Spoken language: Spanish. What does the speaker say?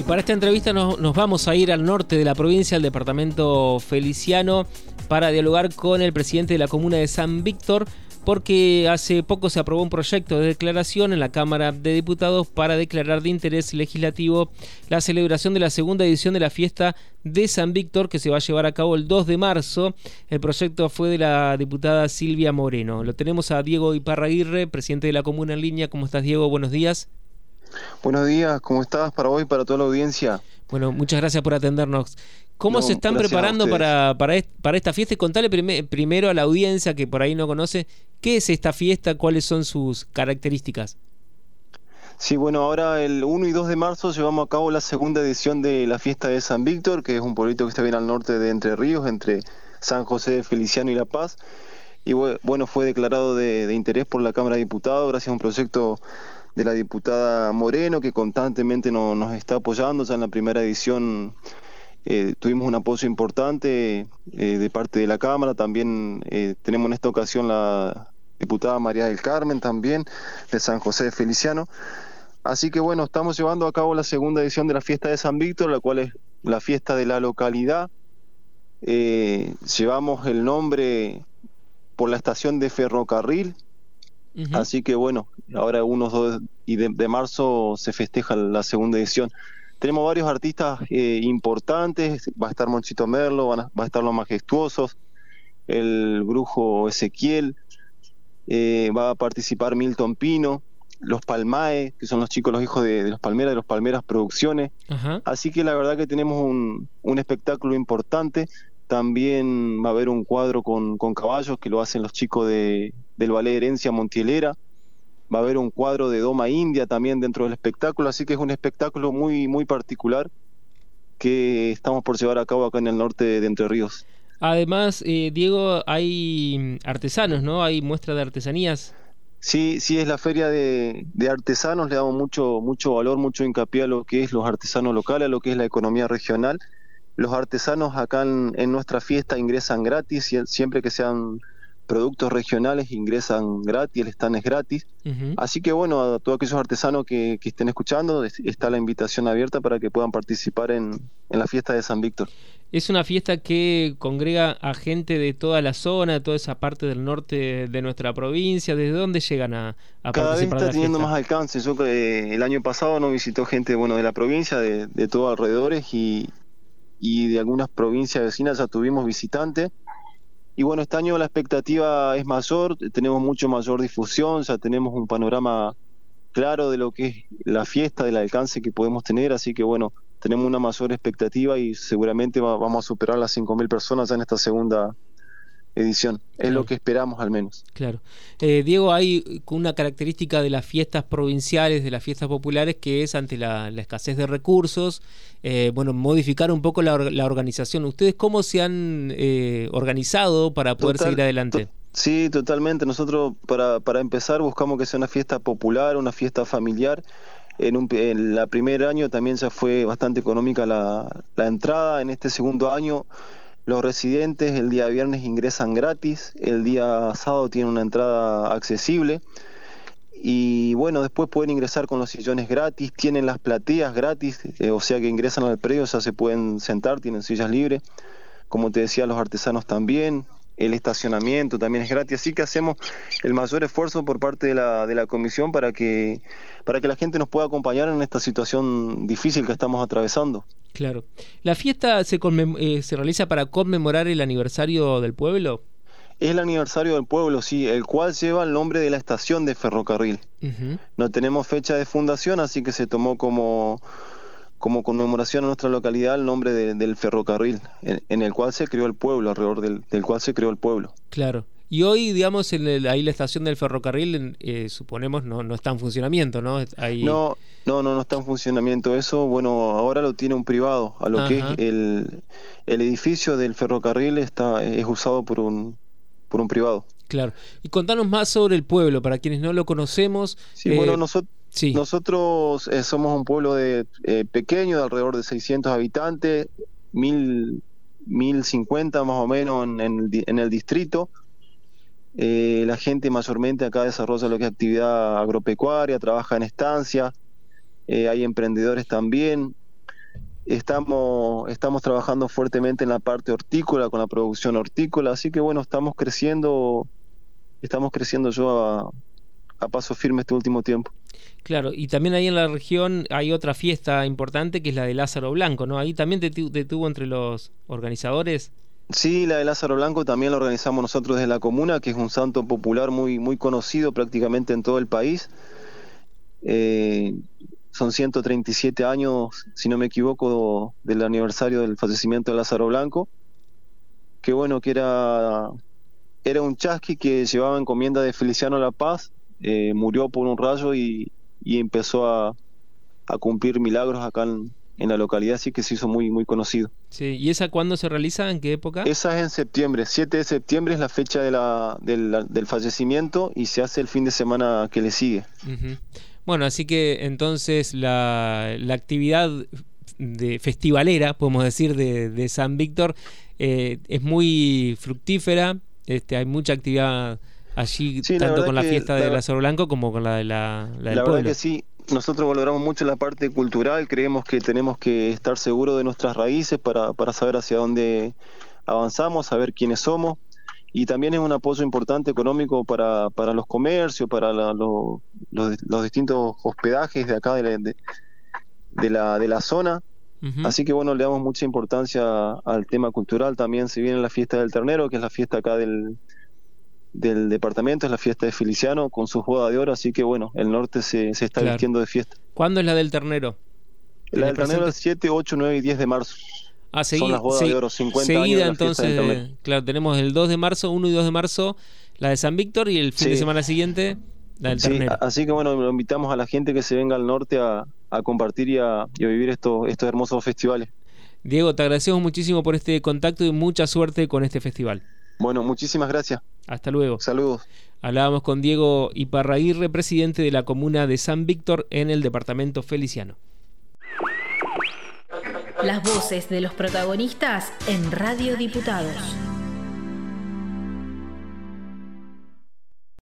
Y para esta entrevista nos, vamos a ir al norte de la provincia, al departamento Feliciano, para dialogar con el presidente de la comuna de San Víctor, porque hace poco se aprobó un proyecto de declaración en la Cámara de Diputados para declarar de interés legislativo la celebración de la segunda edición de la fiesta de San Víctor que se va a llevar a cabo el 2 de marzo. El proyecto fue de la diputada Silvia Moreno. Lo tenemos a Diego Iparraguirre, presidente de la comuna en línea. ¿Cómo estás, Diego? Buenos días. Buenos días, ¿cómo estás para hoy, para toda la audiencia? Bueno, muchas gracias por atendernos. ¿Cómo se están preparando para, para, esta fiesta? Y contale primero a la audiencia que por ahí no conoce, ¿qué es esta fiesta? ¿Cuáles son sus características? Sí, bueno, ahora el 1 y 2 de marzo llevamos a cabo la segunda edición de la fiesta de San Víctor, que es un pueblito que está bien al norte de Entre Ríos, entre San José de Feliciano y La Paz. Y bueno, fue declarado de, de interés por la Cámara de Diputados gracias a un proyecto de la diputada Moreno, que constantemente nos está apoyando. Ya en la primera edición eh, tuvimos un apoyo importante eh, de parte de la Cámara. También eh, tenemos en esta ocasión la diputada María del Carmen, también de San José de Feliciano. Así que bueno, estamos llevando a cabo la segunda edición de la fiesta de San Víctor, la cual es la fiesta de la localidad. llevamos el nombre por la estación de ferrocarril, Así que bueno, ahora unos dos y de, marzo se festeja la segunda edición. Tenemos varios artistas eh, importantes, va a estar Monchito Merlo, van a, va a estar los majestuosos, el brujo Ezequiel, eh, va a participar Milton Pino, los Palmae, que son los chicos, los hijos de, los Palmeras, de los Palmeras Producciones. Así que la verdad que tenemos un, un espectáculo importante. También va a haber un cuadro con, con caballos que lo hacen los chicos de, del Ballet Herencia Montielera. Va a haber un cuadro de Doma India también dentro del espectáculo, así que es un espectáculo muy, muy particular que estamos por llevar a cabo acá en el norte de Entre Ríos. Además, eh, Diego, hay artesanos, ¿no? Hay muestra de artesanías. Sí, sí, es la feria de, artesanos, le damos mucho, mucho valor, mucho hincapié a lo que es los artesanos locales, a lo que es la economía regional los artesanos acá en, nuestra fiesta ingresan gratis, siempre que sean productos regionales ingresan gratis, el stand es gratis. Así que bueno, a todos aquellos artesanos que, estén escuchando, está la invitación abierta para que puedan participar en, la fiesta de San Víctor. Es una fiesta que congrega a gente de toda la zona, de toda esa parte del norte de nuestra provincia. ¿Desde dónde llegan a, a Cada vez está teniendo más alcance. Yo eh, el año pasado nos visitó gente bueno de la provincia, de, de todos alrededores y, y de algunas provincias vecinas ya tuvimos visitantes. Y bueno, este año la expectativa es mayor, tenemos mucho mayor difusión, ya tenemos un panorama claro de lo que es la fiesta, del alcance que podemos tener, así que bueno, tenemos una mayor expectativa y seguramente vamos a superar las 5.000 personas ya en esta segunda edición. Es lo que esperamos al menos. Claro. Eh, Diego, hay una característica de las fiestas provinciales, de las fiestas populares, que es ante la, escasez de recursos, eh, bueno, modificar un poco la, organización. ¿Ustedes cómo se han eh, organizado para poder seguir adelante? sí, totalmente. Nosotros para, para empezar buscamos que sea una fiesta popular, una fiesta familiar. En, un, en la primer año también ya fue bastante económica la, la entrada. En este segundo año los residentes el día viernes ingresan gratis, el día sábado tienen una entrada accesible y bueno, después pueden ingresar con los sillones gratis, tienen las plateas gratis, eh, o sea que ingresan al predio, sea, se pueden sentar, tienen sillas libres, como te decía, los artesanos también, el estacionamiento también es gratis, así que hacemos el mayor esfuerzo por parte de la, de la comisión para que, para que la gente nos pueda acompañar en esta situación difícil que estamos atravesando. Claro. ¿La fiesta se, eh, se realiza para conmemorar el aniversario del pueblo? Es el aniversario del pueblo, sí, el cual lleva el nombre de la estación de ferrocarril. No tenemos fecha de fundación, así que se tomó como, como conmemoración a nuestra localidad el nombre del ferrocarril, en, el cual se creó el pueblo, alrededor del, del cual se creó el pueblo. Claro. Y hoy, digamos, en ahí la estación del ferrocarril, eh, suponemos, no, no está en funcionamiento, ¿no? No, no, no, no está en funcionamiento. Eso, bueno, ahora lo tiene un privado. A lo que es el, el edificio del ferrocarril está es usado por un, por un privado. Claro. Y contanos más sobre el pueblo, para quienes no lo conocemos. Sí, bueno, eh, nosotros... Nosotros eh, somos un pueblo de pequeño, de alrededor de 600 habitantes, mil, 1050 más o menos en, el distrito. Eh, la gente mayormente acá desarrolla lo que es actividad agropecuaria, trabaja en estancia, eh, hay emprendedores también. estamos, estamos trabajando fuertemente en la parte hortícola, con la producción hortícola, así que bueno, estamos creciendo, estamos creciendo yo a, a paso firme este último tiempo. Claro, y también ahí en la región hay otra fiesta importante que es la de Lázaro Blanco, ¿no? Ahí también te, tuvo entre los organizadores. Sí, la de Lázaro Blanco también la organizamos nosotros desde la comuna, que es un santo popular muy, muy conocido prácticamente en todo el país. Eh, son 137 años, si no me equivoco, del aniversario del fallecimiento de Lázaro Blanco. Que bueno, que era, era un chasqui que llevaba encomienda de Feliciano La Paz, eh, murió por un rayo y, empezó a, cumplir milagros acá en, la localidad, así que se hizo muy, muy conocido. Sí, ¿y esa cuándo se realiza? ¿En qué época? Esa es en septiembre, 7 de septiembre es la fecha de la, del, fallecimiento y se hace el fin de semana que le sigue. Bueno, así que entonces la, la actividad de festivalera, podemos decir, de, San Víctor eh, es muy fructífera, este, hay mucha actividad allí, tanto con la fiesta de Lázaro Blanco como con la de la, la, la verdad que sí, nosotros valoramos mucho la parte cultural, creemos que tenemos que estar seguros de nuestras raíces para, para saber hacia dónde avanzamos, saber quiénes somos y también es un apoyo importante económico para, para los comercios, para los, los, distintos hospedajes de acá de la, de, la, de la zona. Así que bueno, le damos mucha importancia al tema cultural. También se viene la fiesta del ternero, que es la fiesta acá del, del departamento, es la fiesta de Feliciano con su boda de oro, así que bueno, el norte se, se está vistiendo de fiesta. ¿Cuándo es la del ternero? La del ternero es 7, 8, 9 y 10 de marzo. Ah, Son las bodas de oro, 50 seguida, entonces, claro, tenemos el 2 de marzo, 1 y 2 de marzo, la de San Víctor y el fin de semana siguiente, la del ternero. Así que bueno, lo invitamos a la gente que se venga al norte a, a compartir y a, y a vivir estos, estos hermosos festivales. Diego, te agradecemos muchísimo por este contacto y mucha suerte con este festival. Bueno, muchísimas gracias. Hasta luego. Saludos. Hablábamos con Diego Iparraguirre, presidente de la comuna de San Víctor en el departamento Feliciano. Las voces de los protagonistas en Radio Diputados.